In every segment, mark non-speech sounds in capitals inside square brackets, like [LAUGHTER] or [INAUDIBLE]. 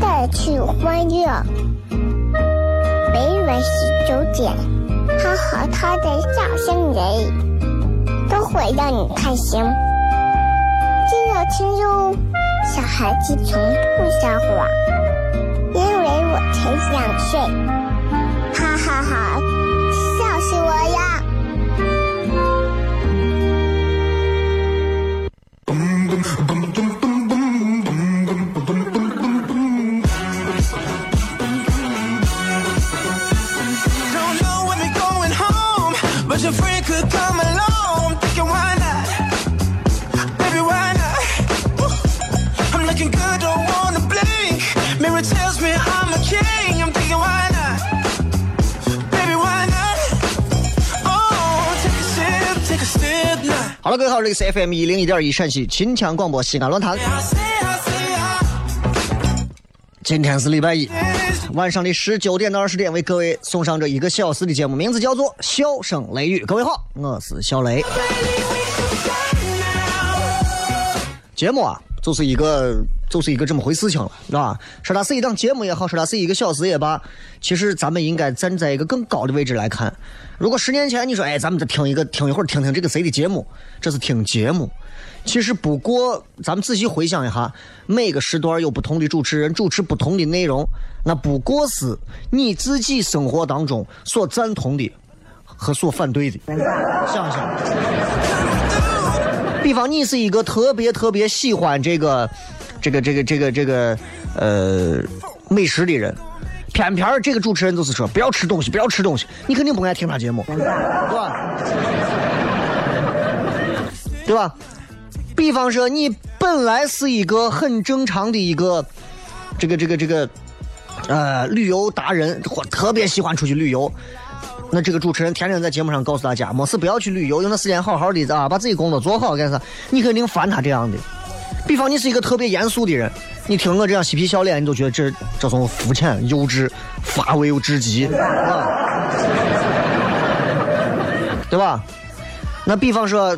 带去欢乐。每晚十九点，他和他的笑声人，都会让你开心。记得听哟，小孩子从不撒谎，因为我才想睡。哈哈哈，笑死我呀！各位好，这里是 FM 一零一点一陕西秦腔广播西安论坛。今天是礼拜一，晚上的十九点到二十点，为各位送上这一个小时的节目，名字叫做《笑声雷雨》。各位好，我是小雷。节目啊，就是一个就是一个这么回事情了，是吧？说它是一档节目也好，说它是一个小时也罢，其实咱们应该站在一个更高的位置来看。如果十年前你说，哎，咱们再听一个听一会儿，听听这个谁的节目，这是听节目。其实不过，咱们仔细回想一下，每个时段有不同的主持人主持不同的内容，那不过是你自己生活当中所赞同的和所反对的。想想，比方你是一个特别特别喜欢这个、这个、这个、这个、这个呃美食的人，偏偏这个主持人就是说不要吃东西，不要吃东西，你肯定不爱听他节目，对吧？[LAUGHS] 对吧？比方说，你本来是一个很正常的一个这个这个这个呃旅游达人，或特别喜欢出去旅游。那这个主持人天天在节目上告诉大家，没事不要去旅游，用那时间好好的啊，把自己工作做好干啥？你肯定烦他这样的。比方你是一个特别严肃的人，你听我这样嬉皮笑脸，你都觉得这这种肤浅、幼稚、乏味又至极，啊，对吧？那比方说，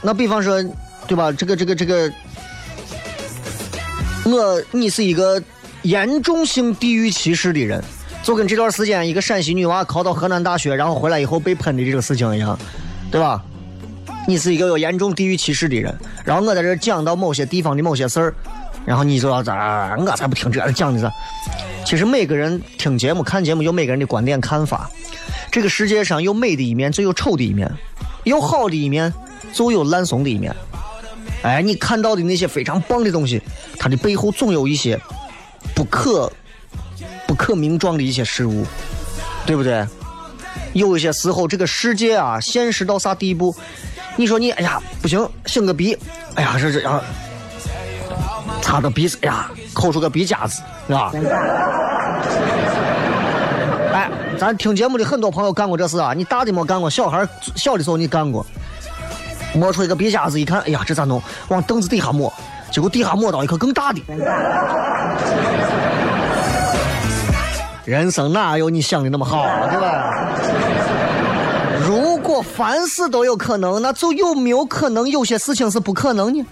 那比方说，对吧？这个这个这个，我你是一个严重性地域歧视的人，就跟这段时间一个陕西女娃考到河南大学，然后回来以后被喷的这个事情一样，对吧？你是一个有严重地域歧视的人，然后我在这讲到某些地方的某些事儿，然后你就要咋？我才不听这讲的是。其实每个人听节目、看节目有每个人的观点看法。这个世界上有美的一面，就有丑的一面；有好的一面，就有烂怂的一面。哎，你看到的那些非常棒的东西，它的背后总有一些不可不可名状的一些事物，对不对？有一些时候，这个世界啊，现实到啥地步？你说你，哎呀，不行，擤个鼻，哎呀，这这样，擦个鼻子，哎呀，抠出个鼻夹子，是吧？哎，咱听节目的很多朋友干过这事啊，你大的没干过，小孩小的时候你干过，摸出一个鼻夹子，一看，哎呀，这咋弄？往凳子底下摸，结果底下摸到一颗更大的。人生哪有你想的那么好，对吧？如果凡事都有可能，那就有没有可能有些事情是不可能呢？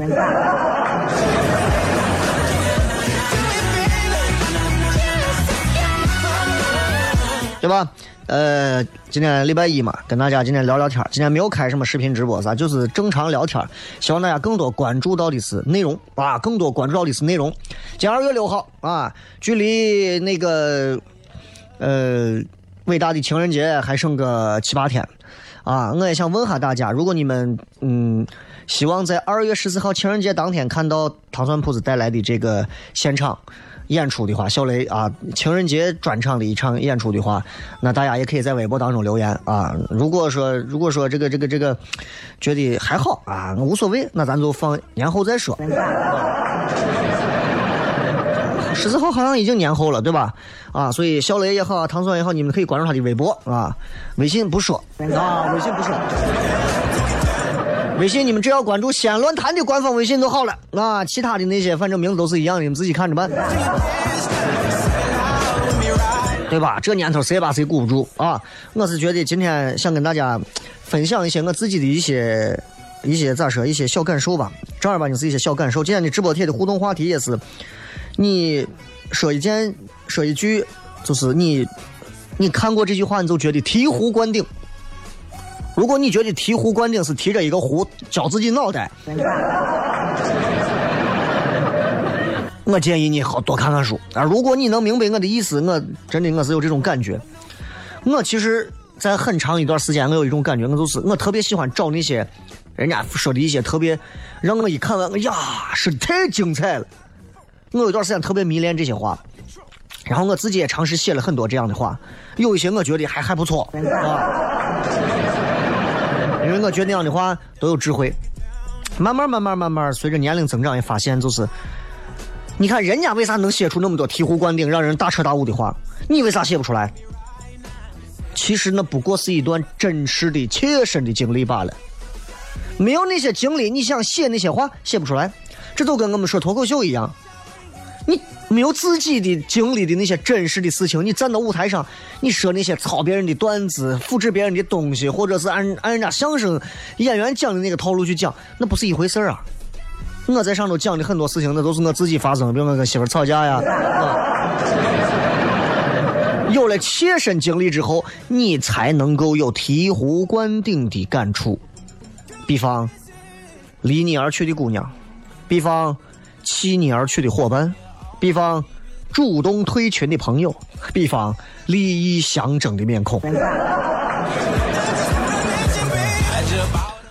对吧？呃，今天礼拜一嘛，跟大家今天聊聊天今天没有开什么视频直播啥，就是正常聊天希望大家更多关注到的是内容啊，更多关注到的是内容。今二月六号啊，距离那个呃伟大的情人节还剩个七八天啊，我也想问下大家，如果你们嗯希望在二月十四号情人节当天看到糖蒜铺子带来的这个现场演出的话，小雷啊情人节专场的一场演出的话，那大家也可以在微博当中留言啊。如果说如果说这个这个这个觉得还好啊，无所谓，那咱就放年后再说。十四号好像已经年后了，对吧？啊，所以小雷也好，唐总也好，你们可以关注他的微博啊，微信不说啊，微信不说。微信你们只要关注西安论坛的官方微信就好了啊，其他的那些反正名字都是一样的，你们自己看着办，对吧？这年头谁把谁顾不住啊？我是觉得今天想跟大家分享一些我自己的一些一些咋说一些小感受吧，正儿八经是一些小感受。今天的直播贴的互动话题也是。你说一件，说一句，就是你，你看过这句话，你就觉得醍醐灌顶。如果你觉得醍醐灌顶是提着一个壶浇自己脑袋，我建议你好多看看书啊。如果你能明白我的意思，我真的我是有这种感觉。我其实，在很长一段时间，我有一种感觉，我就是我特别喜欢找那些人家说的一些特别让我一看完，哎呀，是太精彩了。我有一段时间特别迷恋这些话，然后我自己也尝试写了很多这样的话，有一些我觉得还还不错啊，因为我觉得那样的话都有智慧。慢慢慢慢慢慢，随着年龄增长，也发现就是，你看人家为啥能写出那么多醍醐灌顶、让人大彻大悟的话，你为啥写不出来？其实那不过是一段真实的、切身的经历罢了。没有那些经历，你想写那些话写不出来。这就跟我们说脱口秀一样。你没有自己的经历的那些真实的事情，你站到舞台上，你说那些抄别人的段子、复制别人的东西，或者是按按人家相声演员讲的那个套路去讲，那不是一回事啊！我在上头讲的很多事情，那都是我自己发生，比如我跟媳妇吵架呀。有了切身经历之后，你才能够有醍醐灌顶的感触。比方，离你而去的姑娘，比方，弃你而去的伙伴。比方，主动退群的朋友；比方，利益相争的面孔，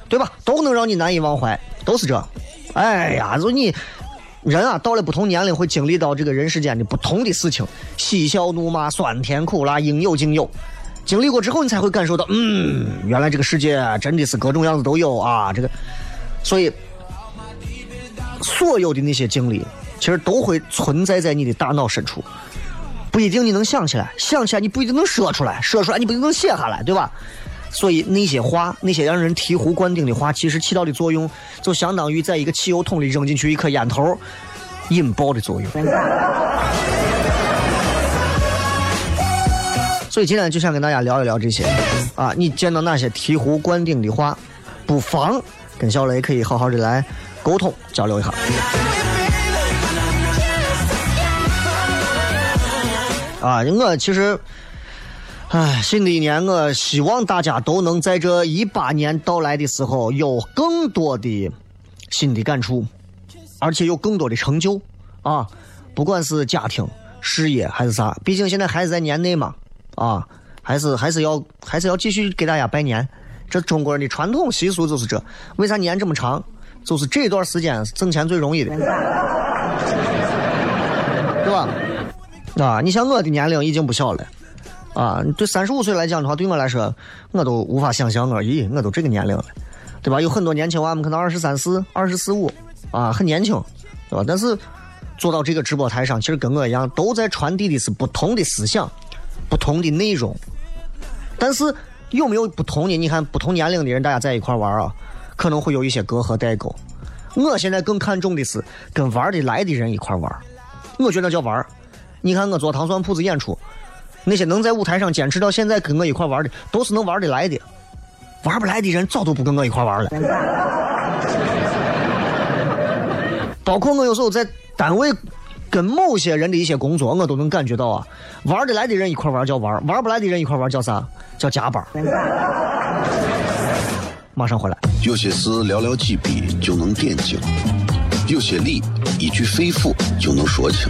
对吧？都能让你难以忘怀，都是这。哎呀，就你人啊，到了不同年龄，会经历到这个人世间的不同的事情，嬉笑怒骂、酸甜苦辣，应有尽有。经历过之后，你才会感受到，嗯，原来这个世界真的是各种样子都有啊。这个，所以所有的那些经历。其实都会存在在你的大脑深处，不一定你能想起来，想起来你不一定能说出来，说出来你不一定能写下来，对吧？所以那些话，那些让人醍醐灌顶的话，其实起到的作用，就相当于在一个汽油桶里扔进去一颗烟头，引爆的作用。[LAUGHS] 所以今天就想跟大家聊一聊这些啊，你见到那些醍醐灌顶的话，不妨跟小雷可以好好的来沟通交流一下。啊，我其实，唉，新的一年，我希望大家都能在这一八年到来的时候有更多的新的感触，而且有更多的成就啊！不管是家庭、事业还是啥，毕竟现在还是在年内嘛，啊，还是还是要还是要继续给大家拜年。这中国人的传统习俗就是这，为啥年这么长？就是这段时间挣钱最容易的，[LAUGHS] 对吧？啊，你像我的年龄已经不小了，啊，对三十五岁来讲的话，对我来说，我都无法想象，我咦，我都这个年龄了，对吧？有很多年轻娃们可能二十三四、二十四五，啊，很年轻，对吧？但是坐到这个直播台上，其实跟我一样，都在传递的是不同的思想、不同的内容。但是有没有不同的？你看，不同年龄的人大家在一块玩啊，可能会有一些隔阂代沟。我现在更看重的是跟玩的来的人一块玩，我觉得叫玩。你看我做糖蒜铺子演出，那些能在舞台上坚持到现在跟我一块玩的，都是能玩得来的。玩不来的人早都不跟我一块玩了。包括我有时候在单位跟某些人的一些工作，我都能感觉到啊，玩得来的人一块玩叫玩，玩不来的人一块玩叫啥？叫加班。马上回来。有些事寥寥几笔就能点睛，有些理一句肺腑就能说清。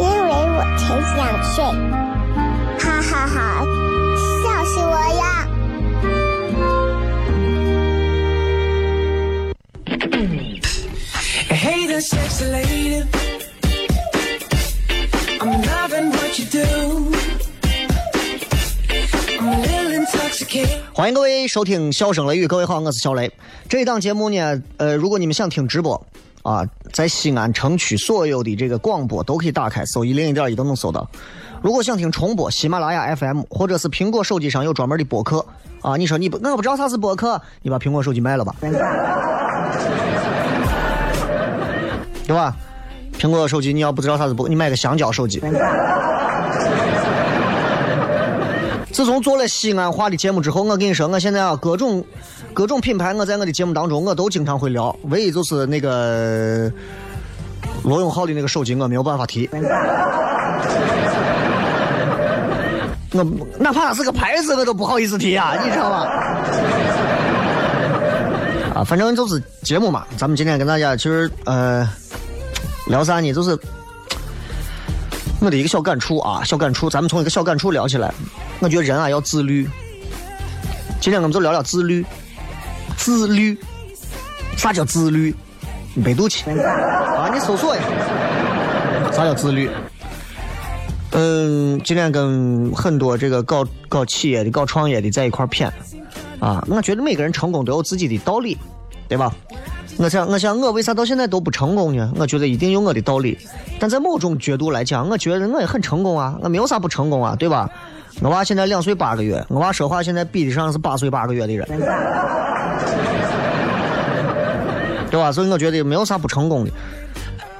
因为我才想睡，哈哈哈，笑死我呀。欢迎各位收听笑声雷雨，各位好，我是小雷，这一档节目呢，呃，如果你们想听直播。啊，在西安城区所有的这个广播都可以打开，搜一零一点一都能搜到。如果想听重播，喜马拉雅 FM 或者是苹果手机上有专门的播客啊，你说你不我不知道啥是播客，你把苹果手机卖了吧，对吧？苹果手机你要不知道啥是播，你买个香蕉手机。自从做了西安话的节目之后，我跟你说，我现在啊，各种各种品牌，我在我的节目当中我都经常会聊，唯一就是那个罗永浩的那个手机，我没有办法提。[LAUGHS] 我哪怕是个牌子，我都不好意思提啊，你知道吧？啊，反正就是节目嘛，咱们今天跟大家其实呃聊啥呢？就是我的一个小感触啊，小感触，咱们从一个小感触聊起来。我觉得人啊要自律。今天我们就聊聊自律。自律，啥叫自律？你百度去啊，你搜索一下，啥叫自律？嗯，今天跟很多这个搞搞企业的、搞创业的在一块儿谝啊，我觉得每个人成功都有自己的道理，对吧？我想，我想，我为啥到现在都不成功呢？我觉得一定有我的道理。但在某种角度来讲，我觉得我也很成功啊，我没有啥不成功啊，对吧？我娃现在两岁八个月，我娃说话现在比得上是八岁八个月的人，对吧？所以我觉得没有啥不成功的。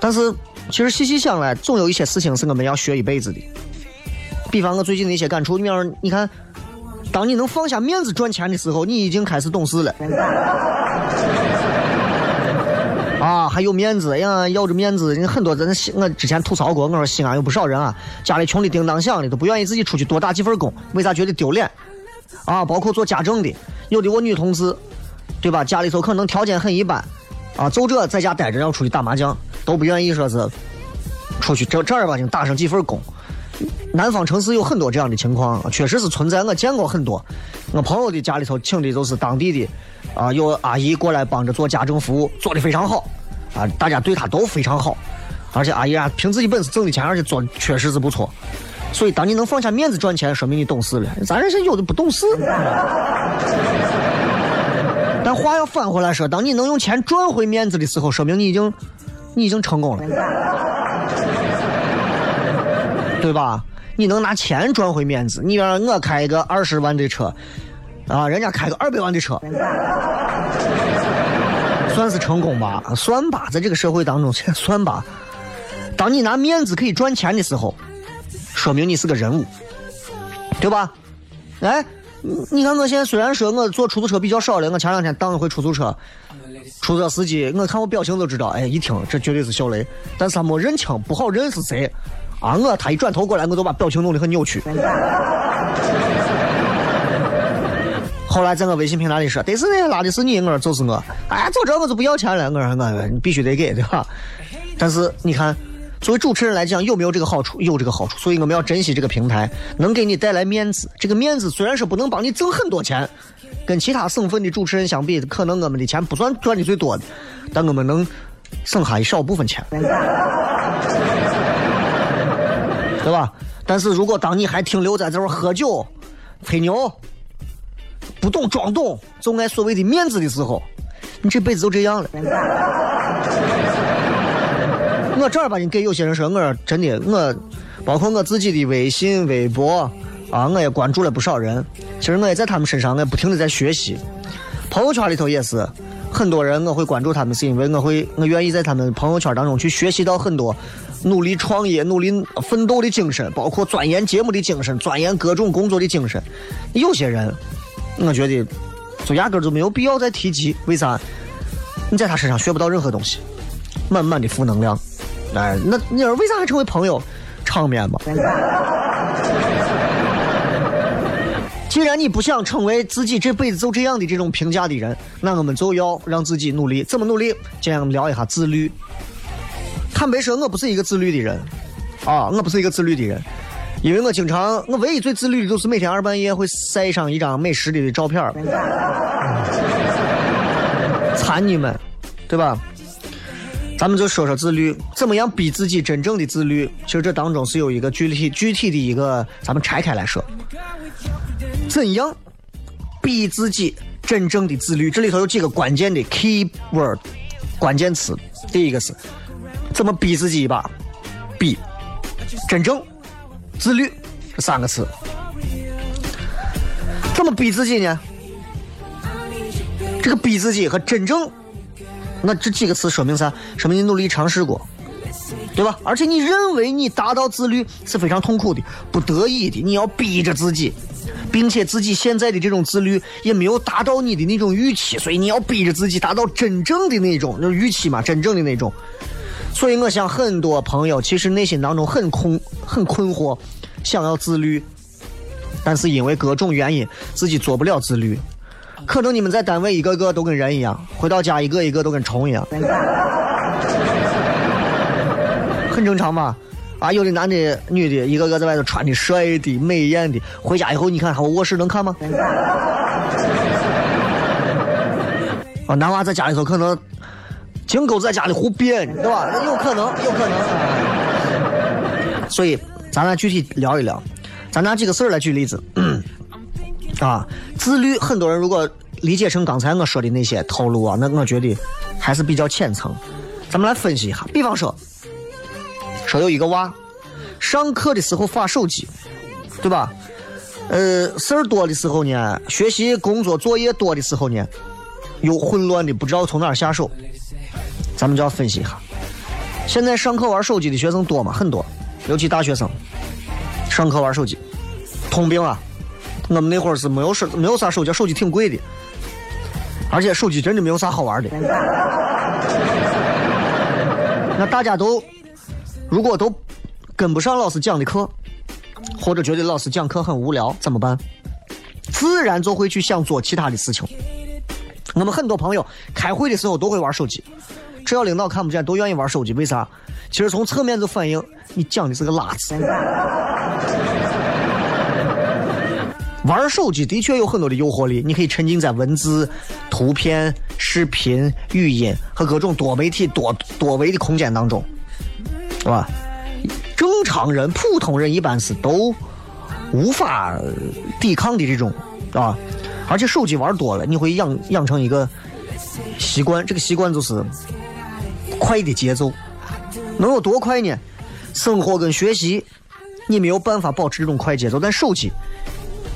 但是其实细细想来，总有一些事情是我们要学一辈子的。比方我最近的一些感触，你要是你看，当你能放下面子赚钱的时候，你已经开始懂事了。[LAUGHS] 啊，还有面子呀，要着面子，人很多人，我之前吐槽过，我说西安有不少人啊，家里穷的叮当响的，都不愿意自己出去多打几份工，为啥觉得丢脸？啊，包括做家政的，有的我女同事，对吧？家里头可能条件很一般，啊，就这在家待着要出去打麻将，都不愿意说是出去正正儿八经打上几份工。南方城市有很多这样的情况，确实是存在，我见过很多。我朋友的家里头请的都是当地的，啊，有阿姨过来帮着做家政服务，做的非常好，啊，大家对她都非常好，而且阿姨啊，凭自己本事挣的钱，而且做的确实是不错。所以，当你能放下面子赚钱，说明你懂事了。咱这是有的不懂事。但话要反回来说，当你能用钱赚回面子的时候，说明你已经，你已经成功了。对吧？你能拿钱赚回面子，你让我开一个二十万的车，啊，人家开个二百万的车，算是成功吧？算吧，在这个社会当中，[LAUGHS] 算吧。当你拿面子可以赚钱的时候，说明你是个人物，对吧？哎，你看我现在虽然说我坐出租车比较少了，我前两天当一回出租车，出租车司机，我看我表情都知道，哎，一听这绝对是小雷，但是他没认清，不好认是谁。啊！我他一转头过来，我就把表情弄得很扭曲。[LAUGHS] 后来在我微信平台里说，得是那拉的是你，我说就是我。哎，走这我就不要钱了，我说我你必须得给，对吧？但是你看，作为主持人来讲，有没有这个好处？有这个好处，所以我们要珍惜这个平台，能给你带来面子。这个面子虽然是不能帮你挣很多钱，跟其他省份的主持人相比，可能我们的钱不算赚的最多的，但我们能省下一少部分钱。对吧？但是如果当你还停留在这儿喝酒、吹牛，不懂装懂，就爱所谓的面子的时候，你这辈子就这样了。我正儿八经给有些人说，我真的我，包括我自己的微信、微博啊，我也关注了不少人。其实我也在他们身上，我不停的在学习。朋友圈里头也是，很多人我会关注他们，是因为我会我愿意在他们朋友圈当中去学习到很多努力创业、努力奋斗的精神，包括钻研节目的精神、钻研各种工作的精神。有些人，我觉得就压根就没有必要再提及，为啥？你在他身上学不到任何东西，满满的负能量。哎，那你说为啥还成为朋友？场面嘛。[LAUGHS] 既然你不想成为自己这辈子就这样的这种评价的人，那我们就要让自己努力。怎么努力？今天我们聊一下自律。坦白说，我不是一个自律的人，啊，我不是一个自律的人，因为我经常，我唯一最自律的就是每天二半夜会晒上一张美食的照片馋 [LAUGHS] 你们，对吧？咱们就说说自律，怎么样逼自己真正的自律？其实这当中是有一个具体具体的一个，咱们拆开来说，怎样逼自己真正的自律？这里头有几个关键的 key word 关键词，第一个是怎么逼自己一把，逼真正自律这三个词，怎么逼自己呢？这个逼自己和真正。那这几个词说明啥？说明你努力尝试过，对吧？而且你认为你达到自律是非常痛苦的、不得已的，你要逼着自己，并且自己现在的这种自律也没有达到你的那种预期，所以你要逼着自己达到真正的那种，就是预期嘛，真正的那种。所以我想很多朋友其实内心当中很空、很困惑，想要自律，但是因为各种原因自己做不了自律。可能你们在单位一个个都跟人一样，回到家一个一个都跟虫一样，[LAUGHS] 很正常嘛。啊，有的男的、女的，一个个在外头穿的帅的、美艳的，回家以后你看，我卧室能看吗？[LAUGHS] 啊，男娃在家里头可能金狗在家里胡编，对吧？有可能，有可能。所以，咱俩具体聊一聊，咱拿几个事儿来举例子。[CLEARS THROAT] 啊，自律，很多人如果理解成刚才我说的那些套路啊，那我觉得还是比较浅层。咱们来分析一下，比方说，说有一个娃上课的时候耍手机，对吧？呃，事儿多的时候呢，学习工作作业多的时候呢，又混乱的不知道从哪下手。咱们就要分析一下，现在上课玩手机的学生多吗？很多，尤其大学生，上课玩手机，通病啊。我们那会儿是没有手，没有啥手机，手机挺贵的，而且手机真的没有啥好玩的。那大家都如果都跟不上老师讲的课，或者觉得老师讲课很无聊，怎么办？自然就会去想做其他的事情。我们很多朋友开会的时候都会玩手机，只要领导看不见，都愿意玩手机。为啥？其实从侧面就反映你讲的是个垃圾。玩手机的确有很多的诱惑力，你可以沉浸在文字、图片、视频、语音和各种多媒体多多维的空间当中，是吧？正常人、普通人一般是都无法抵抗的这种，啊！而且手机玩多了，你会养养成一个习惯，这个习惯就是快的节奏，能有多快呢？生活跟学习，你没有办法保持这种快节奏，但手机。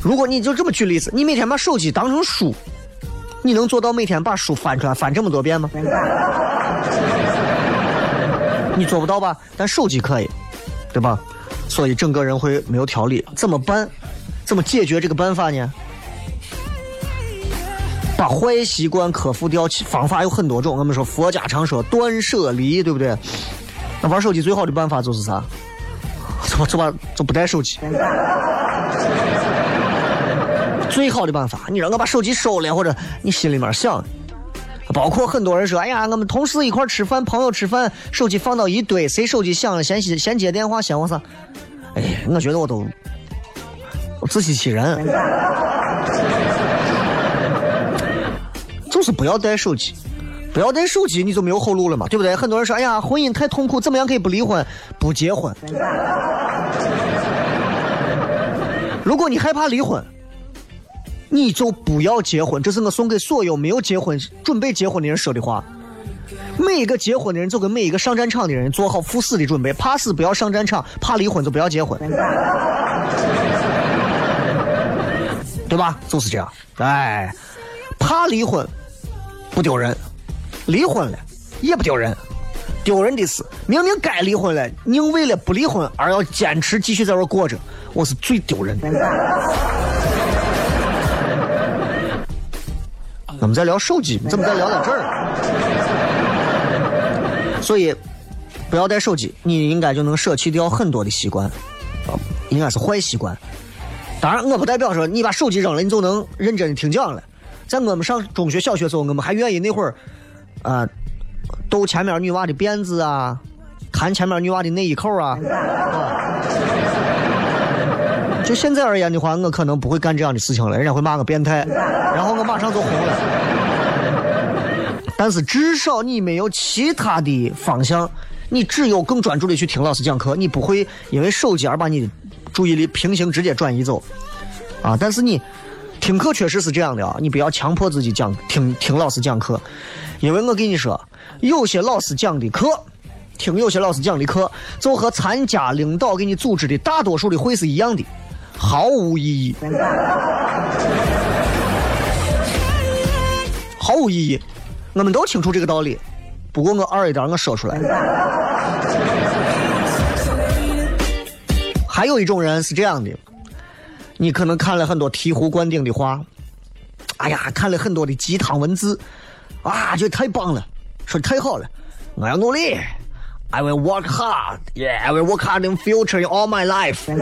如果你就这么举例子，你每天把手机当成书，你能做到每天把书翻出来翻这么多遍吗？[LAUGHS] 你做不到吧？但手机可以，对吧？所以整个人会没有条理。怎么办？怎么解决这个办法呢？把坏习惯克服掉，方法有很多种。我们说佛家常说断舍离，对不对？那玩手机最好的办法就是啥？就就把就不带手机。最好的办法，你让我把手机收了，或者你心里面想，包括很多人说，哎呀，我们同事一块吃饭，朋友吃饭，手机放到一堆，谁手机响了先先接电话，先我啥？哎，我觉得我都自欺欺人，[LAUGHS] 就是不要带手机，不要带手机，你就没有后路了嘛，对不对？很多人说，哎呀，婚姻太痛苦，怎么样可以不离婚？不结婚。如果你害怕离婚。你就不要结婚。这是我送给所有没有结婚、准备结婚的人说的话。每一个结婚的人，就跟每一个上战场的人做好赴死的准备，怕死不要上战场，怕离婚就不要结婚，对吧？就是这样。哎，怕离婚不丢人，离婚了也不丢人。丢人的是，明明该离婚了，宁为了不离婚而要坚持继续在这过着，我是最丢人的。我们在聊手机，怎么在聊到这儿？所以，不要带手机，你应该就能舍弃掉很多的习惯，啊，应该是坏习惯。当然，我不代表说你把手机扔了，你就能认真的听讲了。在我们上中学、小学时候，我们还愿意那会儿，啊，逗前面女娃的辫子啊，弹前面女娃的内衣扣啊。就现在而言的话，我可能不会干这样的事情了，人家会骂我变态，然后我马上就红了。但是至少你没有其他的方向，你只有更专注的去听老师讲课，你不会因为手机而把你的注意力平行直接转移走，啊！但是你听课确实是这样的啊，你不要强迫自己讲听听老师讲课，因为我跟你说，有些老师讲的课，听有些老师讲的课，就和参加领导给你组织的大多数的会是一样的，毫无意义，毫无意义。我们都清楚这个道理，不过我二一点我说出来。还有一种人是这样的，你可能看了很多醍醐灌顶的话，哎呀，看了很多的鸡汤文字，啊，觉得太棒了，说的太好了，我要努力，I will work hard，yeah，I will work hard in future in all my life。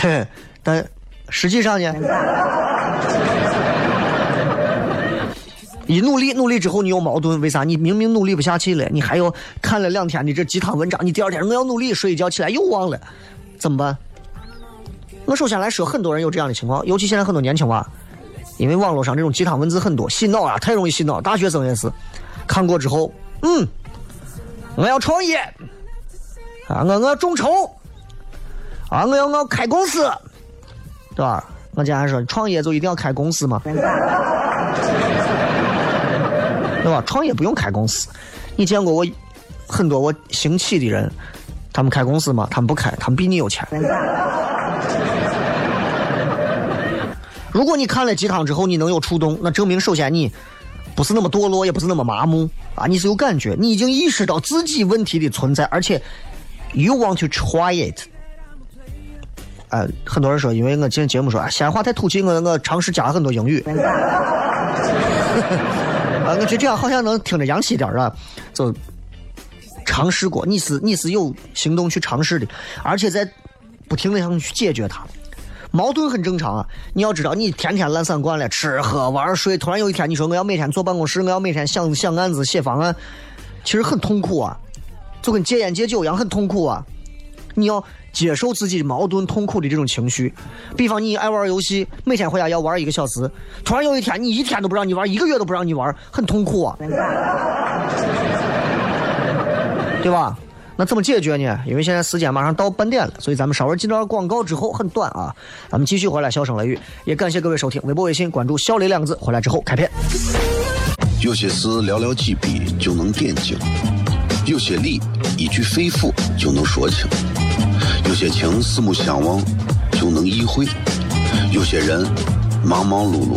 嘿，但实际上呢？一努力，努力之后你有矛盾，为啥？你明明努力不下去了，你还要看了两天的这鸡汤文章，你第二天我要努力，睡一觉起来又忘了，怎么办？我首先来说，很多人有这样的情况，尤其现在很多年轻娃，因为网络上这种鸡汤文字很多，洗脑啊，太容易洗脑。大学生也是，看过之后，嗯，我要创业，啊，我我要众筹，啊，我要我要开公司，对吧？我经常说，创业就一定要开公司吗？对吧？创业不用开公司。你见过我很多我兴起的人，他们开公司吗？他们不开，他们比你有钱。如果你看了鸡汤之后你能有触动，那证明首先你不是那么堕落，也不是那么麻木啊，你是有感觉，你已经意识到自己问题的存在，而且 you want to try it。哎，很多人说，因为我今天节目说，哎，西安话太土气，我我尝试加了很多英语。啊，[LAUGHS] 我觉得这样好像能听着洋气点啊，就尝试过，你是你是有行动去尝试的，而且在不停的想去解决它。矛盾很正常啊，你要知道，你天天懒散惯了，吃喝玩睡，突然有一天你说我要每天坐办公室，我要每天想想案子写方案，其实很痛苦啊，就跟戒烟戒酒一样很痛苦啊。你要接受自己矛盾痛苦的这种情绪，比方你爱玩游戏，每天回家要玩一个小时，突然有一天你一天都不让你玩，一个月都不让你玩，很痛苦啊，对吧？那怎么解决呢？因为现在时间马上到半点了，所以咱们稍微进段广告之后很短啊，咱们继续回来笑声雷雨，也感谢各位收听，微博微信关注“小雷”两个字，回来之后开片。有些事寥寥几笔就能点睛，有些理一句肺腑就能说清，有些情四目相望就能意会，有些人忙忙碌碌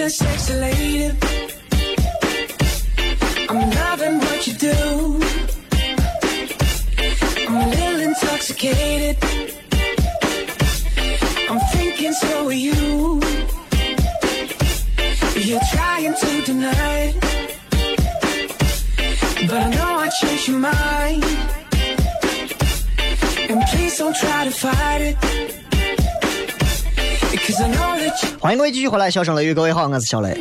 Hey sexy lady. I'm loving what you do. I'm a little intoxicated. I'm thinking so are you. You're trying to deny it. But I know I changed your mind. And please don't try to fight it. 欢迎各位继续回来，笑声雷雨，各位好，我是小雷。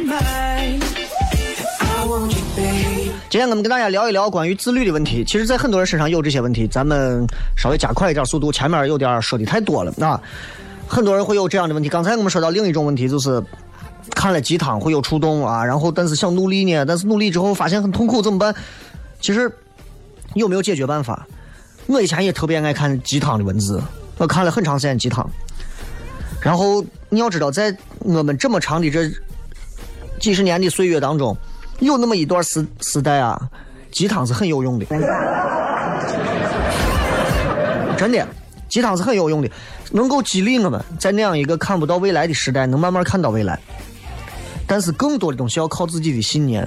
今天我们跟大家聊一聊关于自律的问题。其实，在很多人身上有这些问题，咱们稍微加快一点速度，前面有点说的太多了啊。很多人会有这样的问题。刚才我们说到另一种问题，就是看了鸡汤会有触动啊，然后但是想努力呢，但是努力之后发现很痛苦，怎么办？其实有没有解决办法？我以前也特别爱看鸡汤的文字，我看了很长时间鸡汤。然后你要知道，在我们这么长的这几十年的岁月当中，有那么一段时时代啊，鸡汤是很有用的，真的，鸡汤是很有用的，能够激励我们在那样一个看不到未来的时代，能慢慢看到未来。但是更多的东西要靠自己的信念，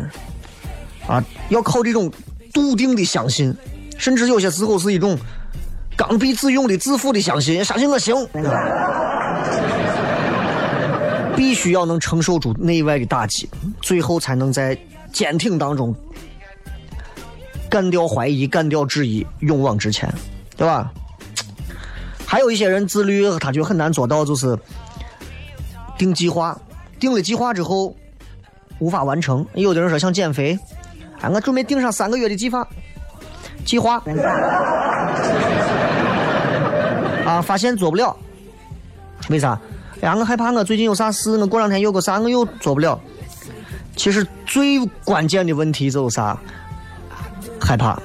啊，要靠这种笃定的相信，甚至有些时候是一种刚愎自用的自负的相信，相信我行。必须要能承受住内外的打击，最后才能在坚挺当中干掉怀疑、干掉质疑，勇往直前，对吧？还有一些人自律，他就很难做到，就是定计划，定了计划之后无法完成。有的人说想减肥，哎，我准备定上三个月的计划，计划，[LAUGHS] 啊，发现做不了，为啥？呀，我害怕我最近有啥事，我过两天有个啥，我又做不了。其实最关键的问题就是啥？害怕，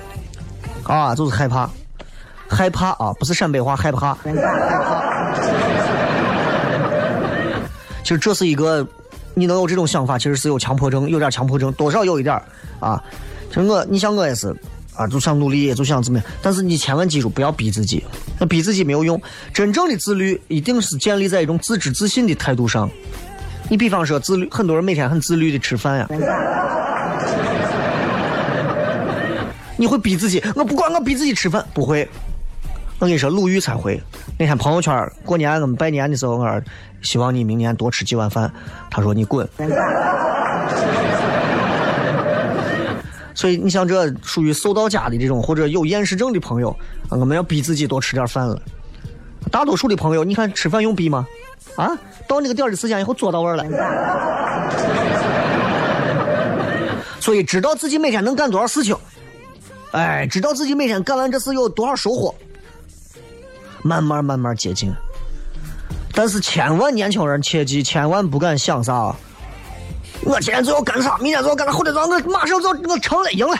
啊，就是害怕，害怕啊，不是陕北话害怕。[LAUGHS] 其实这是一个，你能有这种想法，其实是有强迫症，有点强迫症，多少有一点啊。其实我，你像我也是。啊，就想努力，就想怎么样？但是你千万记住，不要逼自己，那逼自己没有用。真正的自律一定是建立在一种自知自信的态度上。你比方说自律，很多人每天很自律的吃饭呀，你会逼自己，我不管我逼自己吃饭，不会。我跟你说，鲁豫才会。那天朋友圈过年我们拜年的时候，我说希望你明年多吃几碗饭。他说你滚。所以你像这属于瘦到家的这种或者有厌食症的朋友，我们要逼自己多吃点饭了。大多数的朋友，你看吃饭用逼吗？啊，到那个点的时间以后做到位了。[LAUGHS] 所以知道自己每天能干多少事情，哎，知道自己每天干完这事有多少收获，慢慢慢慢接近。但是千万年轻人切记，千万不敢想啥。我今天就要干啥，明天就要干啥，后天早上我马上就要我成了，赢了。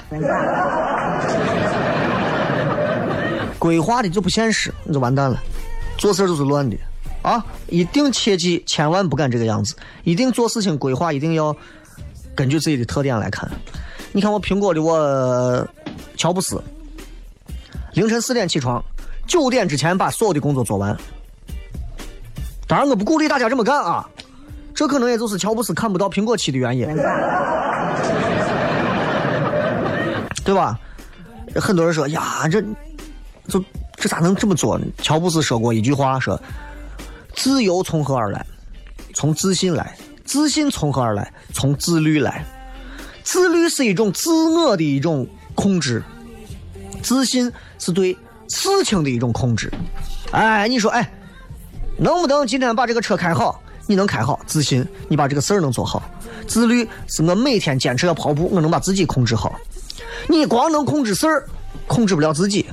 规划的就不现实，你就完蛋了。做事就是乱的啊！一定切记，千万不敢这个样子。一定做事情规划，一定要根据自己的特点来看。你看我苹果的我乔布斯，凌晨四点起床，九点之前把所有的工作做完。当然，我不鼓励大家这么干啊。这可能也就是乔布斯看不到苹果七的原因，[LAUGHS] 对吧？很多人说呀，这这这咋能这么做呢？乔布斯说过一句话，说：“自由从何而来？从自信来。自信从何而来？从自律来。自律是一种自我的一种控制，自信是对事情的一种控制。哎，你说，哎，能不能今天把这个车开好？”你能开好，自信，你把这个事儿能做好。自律是我每天坚持要跑步，我能把自己控制好。你光能控制事儿，控制不了自己；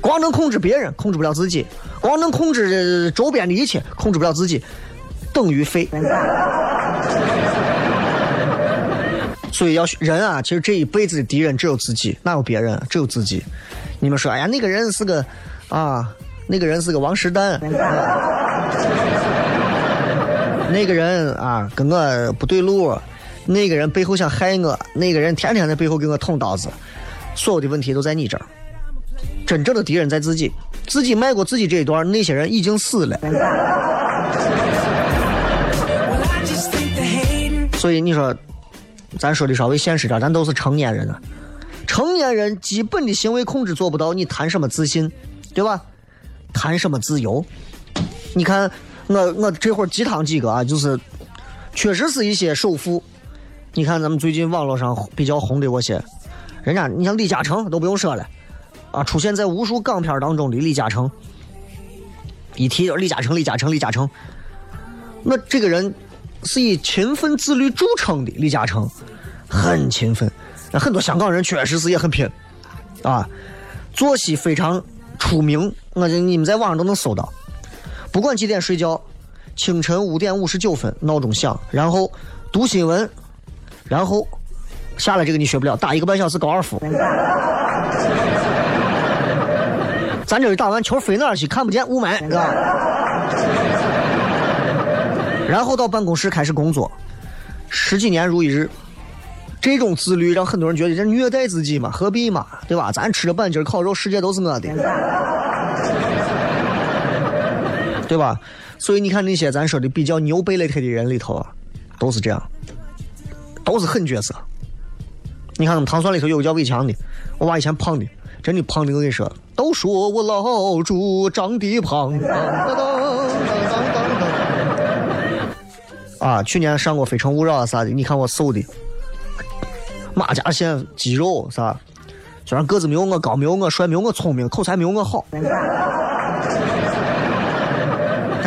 光能控制别人，控制不了自己；光能控制周边的一切，控制不了自己，等于废。所以要人啊，其实这一辈子的敌人只有自己，哪有别人？只有自己。你们说，哎呀，那个人是个啊，那个人是个王石丹。那个人啊，跟我不对路，那个人背后想害我，那个人天天在背后给我捅刀子，所有的问题都在你这儿。真正的敌人在自己，自己迈过自己这一段，那些人已经死了。所以你说，咱说的稍微现实点，咱都是成年人啊。成年人基本的行为控制做不到，你谈什么自信，对吧？谈什么自由？你看我我这会儿鸡汤几个啊，就是确实是一些首富。你看咱们最近网络上比较红的那些，人家你像李嘉诚都不用说了，啊，出现在无数港片当中的李嘉诚，一提就是李嘉诚，李嘉诚，李嘉诚。那这个人是以勤奋自律著称的，李嘉诚很勤奋。那很多香港人确实是也很拼，啊，作息非常出名，我这你们在网上都能搜到。不管几点睡觉，清晨五点五十九分闹钟响，然后读新闻，然后下来这个你学不了，打一个半小时高尔夫。[LAUGHS] 咱这打完球飞哪儿去？看不见雾霾，是吧？然后到办公室开始工作，十几年如一日。这种自律让很多人觉得这虐待自己嘛，何必嘛，对吧？咱吃着板筋烤肉，世界都是我的，对吧？所以你看那些咱说的比较牛背了特的人里头啊，都是这样，都是狠角色。你看咱们糖蒜里头有个叫伟强的，我娃以前胖的，真的胖的，我跟你说，都说我老猪长得胖。啊，去年上过《非诚勿扰》啊啥的，你看我瘦的。马甲线、肌肉啥？虽然个子没有我高，没有我帅，没有我聪明，口才没有我好，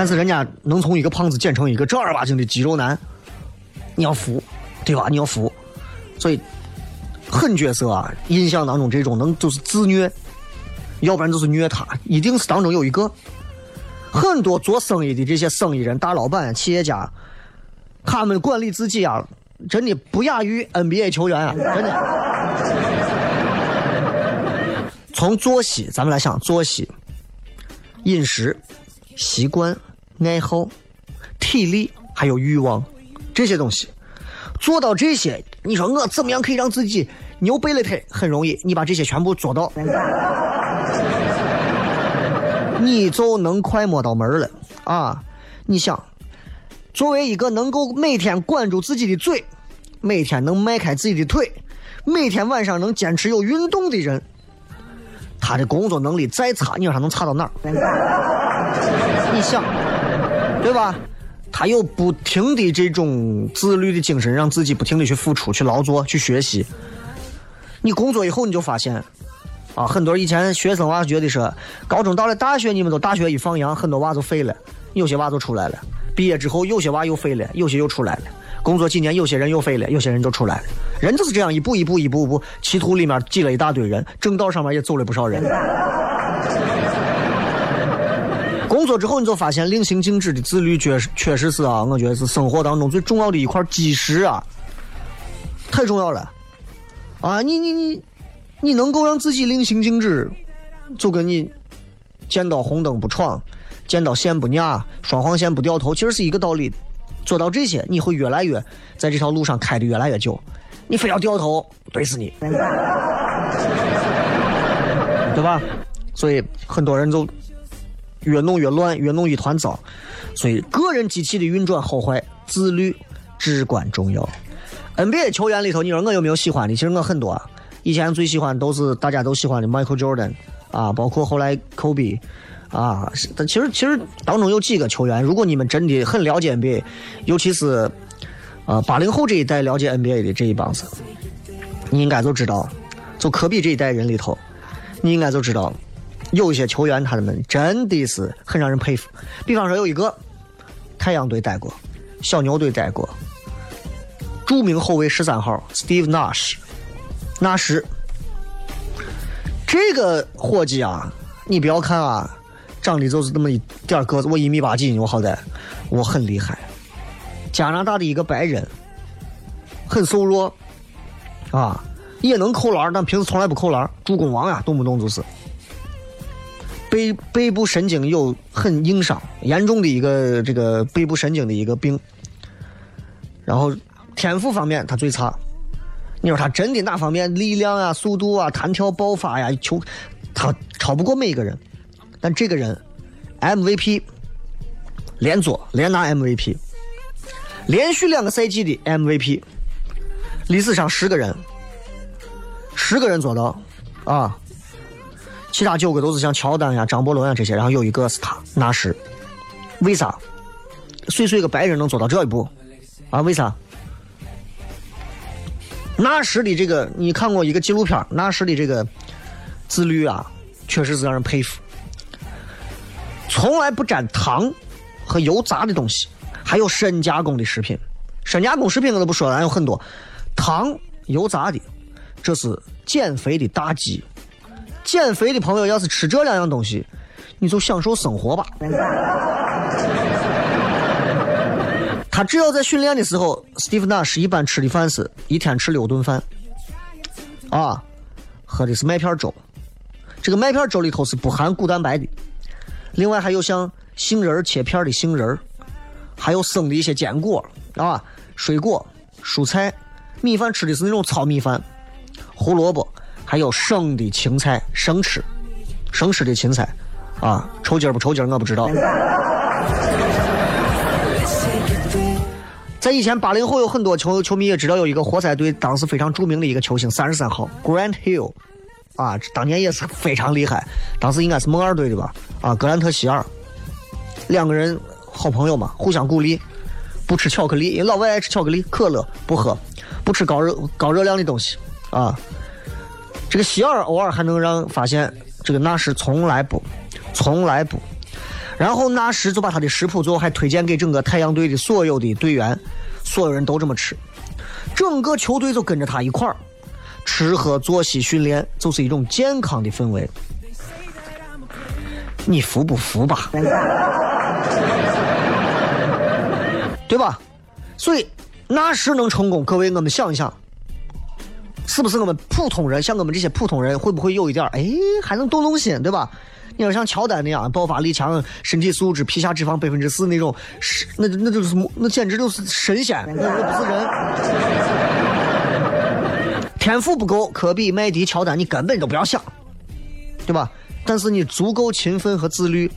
但是人家能从一个胖子减成一个正儿八经的肌肉男，你要服，对吧？你要服。所以狠角色啊，印象当中这种能就是自虐，要不然就是虐他，一定是当中有一个。很多做生意的这些生意人、大老板、企业家，他们管理自己啊。真的不亚于 NBA 球员啊！真的。从作息，咱们来想作息、饮食、习惯、爱好、体力，还有欲望这些东西，做到这些，你说我怎么样可以让自己牛背了腿？很容易，你把这些全部做到，[LAUGHS] 你就能快摸到门了啊！你想。作为一个能够每天管住自己的嘴，每天能迈开自己的腿，每天晚上能坚持有运动的人，他的工作能力再差，你说他能差到哪儿？[LAUGHS] 你想，对吧？他有不停的这种自律的精神，让自己不停的去付出、去劳作、去学习。你工作以后，你就发现，啊，很多以前学生娃觉得是，高中到了大学，你们都大学一放羊，很多娃就废了，有些娃就出来了。毕业之后，有些娃又废了，有些又出来了。工作几年，有些人又废了，有些人就出来了。人就是这样，一步一步，一步步，歧途里面挤了一大堆人，正道上面也走了不少人。工作之后，你就发现令行禁止的自律，确实确实是啊，我觉得是生活当中最重要的一块基石啊，太重要了。啊，你你你，你能够让自己令行禁止，就跟你见到红灯不闯。见到线不压，双黄线不掉头，其实是一个道理。做到这些，你会越来越在这条路上开的越来越久。你非要掉头，怼死你，[LAUGHS] 对吧？所以很多人就越弄越乱，越弄一团糟。所以个人机器的运转好坏，自律至关重要。NBA 球员里头，你说我有没有喜欢的？其实我很多啊。以前最喜欢都是大家都喜欢的 Michael Jordan 啊，包括后来 Kobe。啊，但其实其实当中有几个球员，如果你们真的很了解 NBA，尤其是啊八零后这一代了解 NBA 的这一帮子，你应该就知道，就科比这一代人里头，你应该就知道，有一些球员他们真的是很让人佩服。比方说有一个太阳队待过，小牛队待过，著名后卫十三号 Steve Nash，纳什，这个伙计啊，你不要看啊。长得就是那么一点个子，我一米八几，我好歹我很厉害。加拿大的一个白人，很瘦弱，啊，也能扣篮，但平时从来不扣篮，助攻王呀，动不动就是。背背部神经有很硬伤，严重的一个这个背部神经的一个病。然后天赋方面他最差。你说他真的哪方面力量啊、速度啊、弹跳、爆发呀，球他超不过每一个人。但这个人 MVP 连做连拿 MVP，连续两个赛季的 MVP，历史上十个人，十个人做到啊，其他九个都是像乔丹呀、张伯伦呀这些，然后有一个是他纳什。为啥？岁岁个白人能做到这一步啊？为啥？纳什的这个，你看过一个纪录片，纳什的这个自律啊，确实是让人佩服。从来不沾糖和油炸的东西，还有深加工的食品。深加工食品我都不说了，还有很多糖、油炸的，这是减肥的大忌。减肥的朋友要是吃这两样东西，你就享受生活吧。他只要在训练的时候，史蒂夫纳是一般吃的饭是一天吃六顿饭，啊，喝的是麦片粥。这个麦片粥里头是不含谷蛋白的。另外还有像杏仁切片的杏仁还有生的一些坚果啊，水果、蔬菜，米饭吃的是那种糙米饭，胡萝卜，还有生的青菜，生吃，生吃的青菜，啊，抽筋不抽筋我不知道。[LAUGHS] 在以前八零后有很多球球迷也知道有一个活塞队当时非常著名的一个球星三十三号 Grant Hill。啊，当年也是非常厉害，当时应该是梦二队的吧？啊，格兰特希尔，两个人好朋友嘛，互相鼓励，不吃巧克力，老外爱吃巧克力，可乐不喝，不吃高热高热量的东西啊。这个希尔偶尔还能让发现，这个纳什从来不，从来不。然后纳什就把他的食谱最后还推荐给整个太阳队的所有的队员，所有人都这么吃，整个球队就跟着他一块儿。吃喝作息训练就是一种健康的氛围，你服不服吧？[LAUGHS] 对吧？所以那时能成功，各位我们想一想，是不是我们普通人像我们这些普通人会不会有一点哎还能动动心，对吧？你要像乔丹那样爆发力强、身体素质、皮下脂肪百分之四那种，是那那就是那简直就是神仙，那那不是人。天赋不够，科比、麦迪、乔丹，你根本都不要想，对吧？但是你足够勤奋和自律，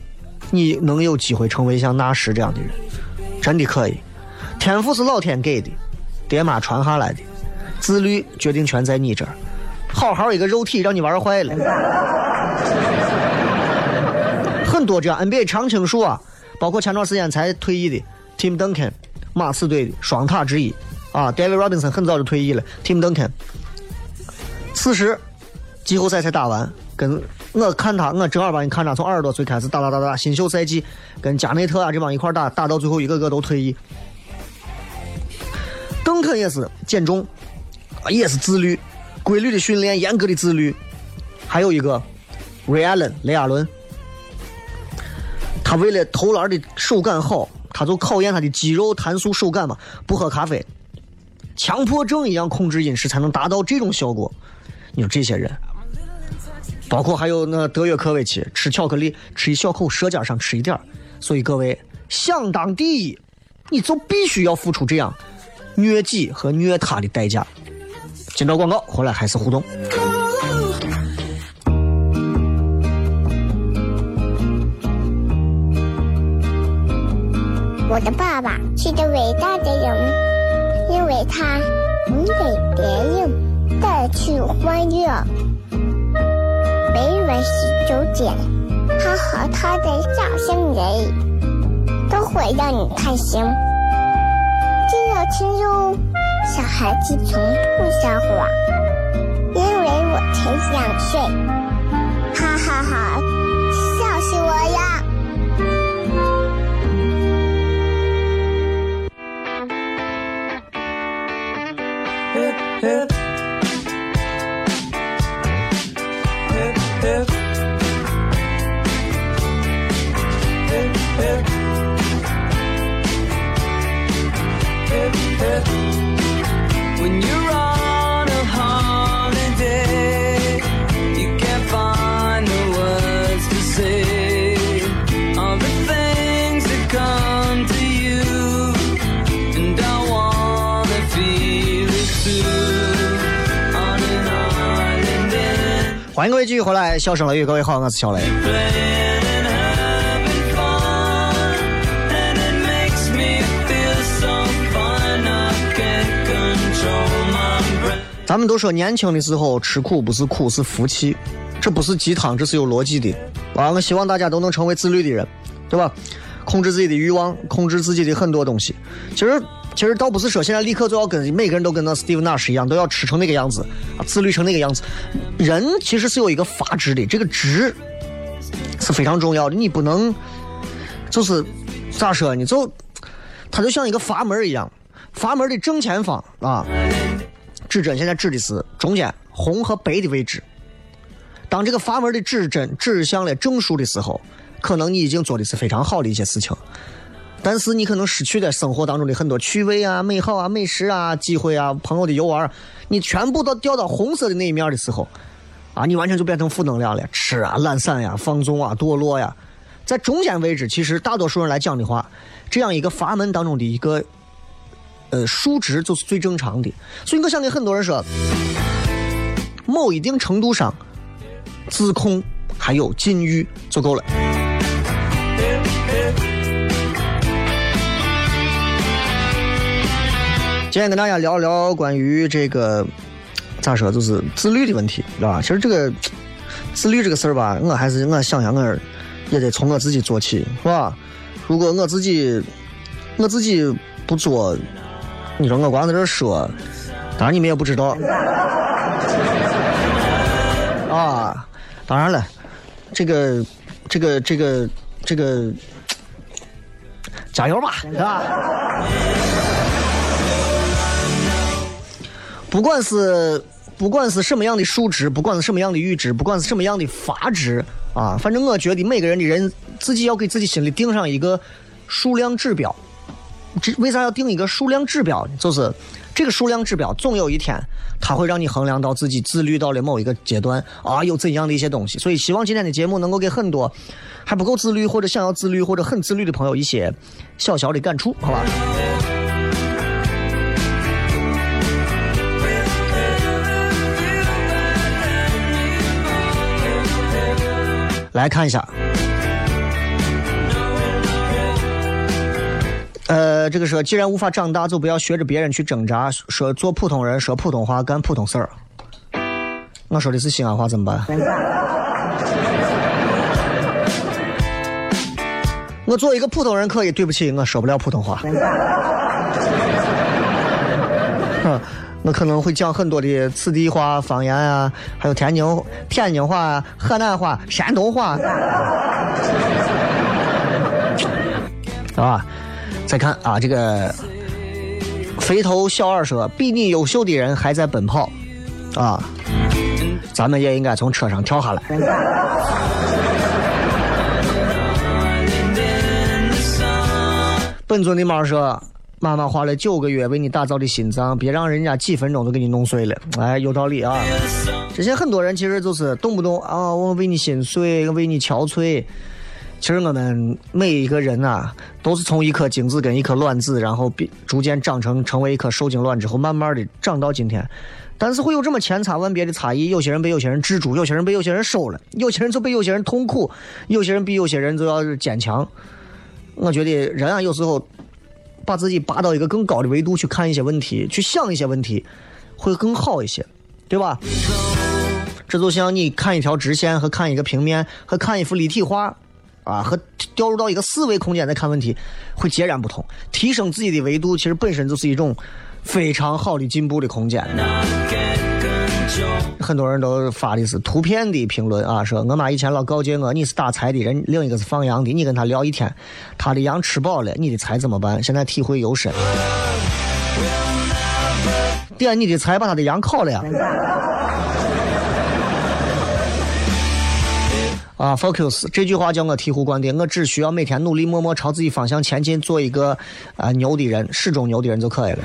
你能有机会成为像纳什这样的人，真的可以。天赋是老天给的，爹妈传下来的，自律决定权在你这儿。好好一个肉体让你玩坏了。很多这样 NBA 常青树啊，包括前段时间才退役的 Tim Duncan，马刺队的双塔之一啊，David Robinson 很早就退役了，Tim Duncan。此时，季后赛才打完，跟我看他，我正儿八经看他从二十多岁开始打打打打，新秀赛季跟加内特啊这帮一块打，打到最后一个个都退役。邓肯也是减重，也是自律，规律的训练，严格的自律。还有一个瑞亚伦雷亚伦，他为了投篮的手感好，他就考验他的肌肉弹速手感嘛，不喝咖啡，强迫症一样控制饮食才能达到这种效果。你说这些人，包括还有那德约科维奇，吃巧克力吃一小口，舌尖上吃一点所以各位想当第一，你就必须要付出这样虐己和虐他的代价。进到广告回来还是互动。我的爸爸是个伟大的人，因为他能给别人。带去欢乐。每晚十九点，他和他的笑声人，都会让你开心。亲哟，小孩子从不撒谎，因为我才想睡，哈哈哈，笑死我呀！欢迎各位继续回来，笑声雷雨，各位好，我是小雷。咱们都说年轻的时候吃苦不是苦是福气，这不是鸡汤，这是有逻辑的。啊，我希望大家都能成为自律的人，对吧？控制自己的欲望，控制自己的很多东西。其实，其实倒不是说现在立刻就要跟每个人都跟那 Steve Nash 一样，都要吃成那个样子啊，自律成那个样子。人其实是有一个阀值的，这个值是非常重要的。你不能就是咋说呢？就它就像一个阀门一样，阀门的正前方啊，指针现在指的是中间红和白的位置。当这个阀门的指针指向了正数的时候，可能你已经做的是非常好的一些事情，但是你可能失去了生活当中的很多趣味啊、美好啊、美食啊、机会啊、朋友的游玩，你全部都掉到红色的那一面的时候，啊，你完全就变成负能量了，吃啊、懒散呀、放纵啊、堕落呀。在中间位置，其实大多数人来讲的话，这样一个阀门当中的一个呃数值就是最正常的。所以我想跟很多人说，某一定程度上，自控还有禁欲就够了。今天跟大家聊聊关于这个咋说，就是自律的问题，知道吧？其实这个自律这个事儿吧，我还是我想想，我也得从我自己做起，是吧？如果我自己我自己不做，你说我光在这说，当然你们也不知道啊。当然了，这个这个这个这个，加油吧，是吧？不管是不管是什么样的数值，不管是什么样的阈值，不管是什么样的阀值啊，反正我觉得每个人的人自己要给自己心里定上一个数量指标。这为啥要定一个数量指标呢？就是这个数量指标，总有一天它会让你衡量到自己自律到了某一个阶段啊，有怎样的一些东西。所以希望今天的节目能够给很多还不够自律或者想要自律或者很自律的朋友一些小小的感触，好吧？来看一下，呃，这个说，既然无法长大，就不要学着别人去挣扎，说做普通人，说普通话，干普通事儿。我说的是西安话，怎么办？[LAUGHS] 我做一个普通人可以，对不起，我说不了普通话。[LAUGHS] 我可能会讲很多的此地话、方言啊，还有天津天津话、河南话、山东话，啊。再看啊，这个肥头小二说，比你优秀的人还在奔跑，啊，咱们也应该从车上跳下来。本尊的猫说：“妈妈花了九个月为你打造的心脏，别让人家几分钟就给你弄碎了。”哎，有道理啊！之前很多人其实就是动不动啊，我为你心碎，为你憔悴。其实我们每一个人啊，都是从一颗精子跟一颗卵子，然后变逐渐长成成为一颗受精卵之后，慢慢的长到今天。但是会有这么千差万别的差异，有些人被有些人制住，有些人被有些人收了，有些人就被有些人痛苦，有些人比有些人就要坚强。我觉得人啊，有时候把自己拔到一个更高的维度去看一些问题，去想一些问题，会更好一些，对吧？这就像你看一条直线和看一个平面和看一幅立体画啊，和掉入到一个四维空间再看问题，会截然不同。提升自己的维度，其实本身就是一种非常好的进步的空间。很多人都发的是图片的评论啊，说我妈以前老告诫我，你是打柴的人，另一个是放羊的，你跟他聊一天，他的羊吃饱了，你的柴怎么办？现在体会尤深。[LAUGHS] 点你的柴，把他的羊烤了呀！啊，focus 这句话叫我醍醐灌顶，我只需要每天努力，默默朝自己方向前进，做一个啊、牛的人，始终牛的人就可以了。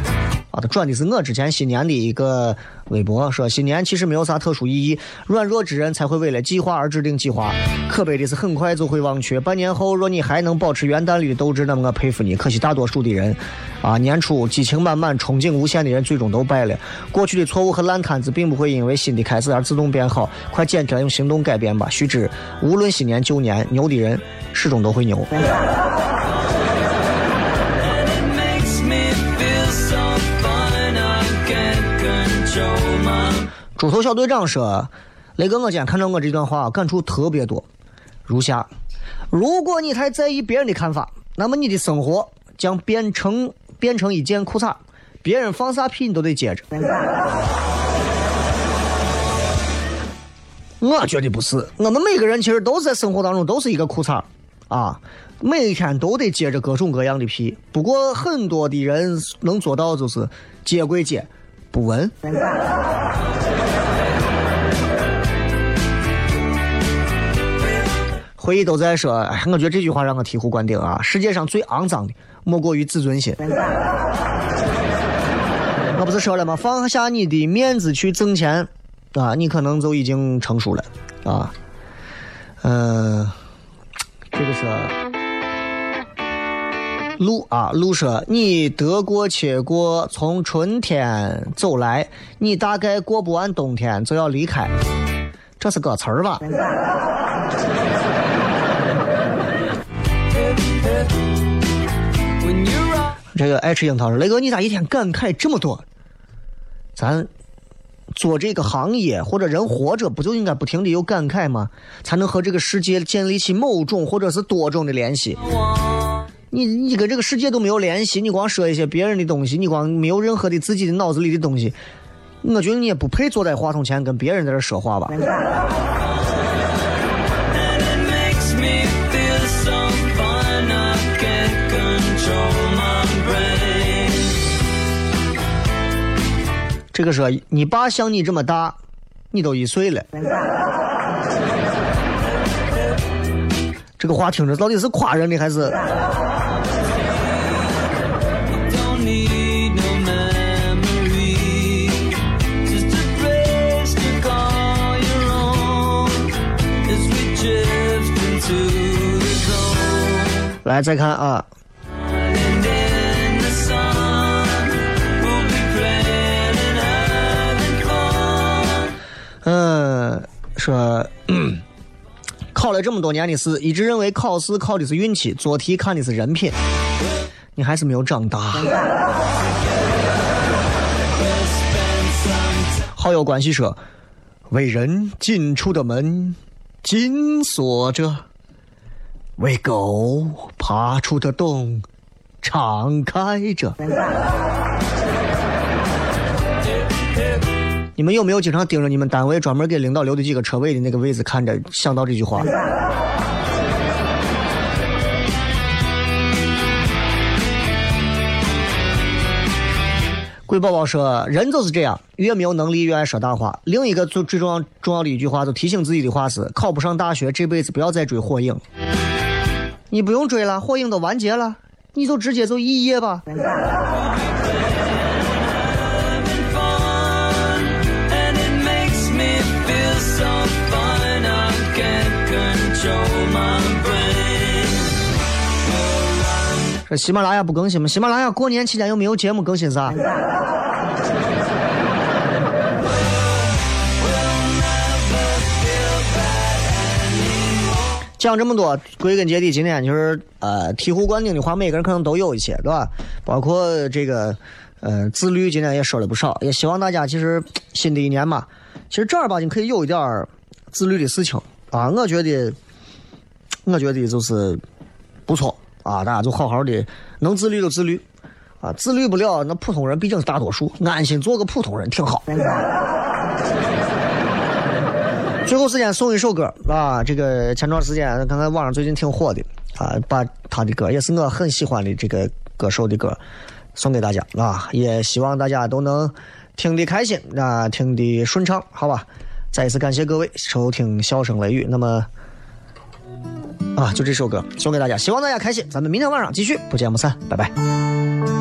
啊，他转的是我之前新年的一个微博，说新年其实没有啥特殊意义，软弱之人才会为了计划而制定计划，可悲的是很快就会忘却。半年后若你还能保持元旦里的斗志，那么我佩服你。可惜大多数的人，啊，年初激情满满、憧憬无限的人，最终都败了。过去的错误和烂摊子，并不会因为新的开始而自动变好，快捡起来用行动改变吧。须知，无论新年旧年，牛的人始终都会牛。猪头小队长说：“雷哥，我今天看到我这段话，感触特别多，如下：如果你太在意别人的看法，那么你的生活将变成变成一件裤衩，别人放啥屁你都得接着。”我觉得不是，我们每个人其实都是在生活当中都是一个裤衩啊，每一天都得接着各种各样的屁。不过很多的人能做到就是接归接，不闻。回忆都在说，哎，我觉得这句话让我醍醐灌顶啊！世界上最肮脏的莫过于自尊心。[LAUGHS] 我不是说了吗？放下你的面子去挣钱，啊，你可能就已经成熟了啊。嗯、这个是路啊，路说你得过且过，从春天走来，你大概过不完冬天就要离开。这是歌词儿吧？这个爱吃樱桃说：“雷哥，你咋一天感慨这么多？咱做这个行业或者人活着，不就应该不停的有感慨吗？才能和这个世界建立起某种或者是多种的联系。你你跟这个世界都没有联系，你光说一些别人的东西，你光没有任何的自己的脑子里的东西，我觉得你也不配坐在话筒前跟别人在这说话吧。”这个说你爸像你这么大，你都一岁了。这个话听着到底是夸人的还是？来再看啊，嗯，说。考了这么多年的试，一直认为考试考的是运气，做题看的是人品。你还是没有长大。好友关系说，为人进出的门紧锁着，为狗爬出的洞敞开着。你们有没有经常盯着你们单位专门给领导留的几个车位的那个位置看着，想到这句话？鬼宝宝说：“人就是这样，越没有能力越爱说大话。另一个最最重要重要的一句话，就提醒自己的话是：考不上大学，这辈子不要再追火影。你不用追了，火影都完结了，你就直接就一耶吧。这喜马拉雅不更新吗？喜马拉雅过年期间有没有节目更新啥？讲这么多，归根结底，今天就是呃醍醐灌顶的话，每个人可能都有一些，对吧？包括这个呃自律，今天也说了不少，也希望大家其实新的一年嘛，其实正儿八经可以有一点自律的事情啊。我觉得，我觉得就是不错啊，大家就好好的，能自律就自律啊，自律不了，那普通人毕竟是大多数，安心做个普通人挺好。最后时间送一首歌啊，这个前段时间刚才网上最近挺火的啊，把他的歌也是我很喜欢的这个歌手的歌送给大家啊，也希望大家都能听得开心啊，听得顺畅，好吧？再一次感谢各位收听《笑声雷雨》，那么啊，就这首歌送给大家，希望大家开心，咱们明天晚上继续不见不散，拜拜。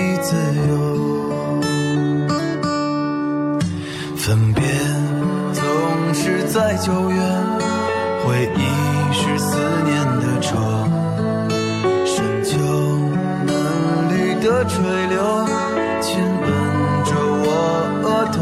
九月，回忆是思念的愁，深秋嫩绿的垂柳亲吻着我额头，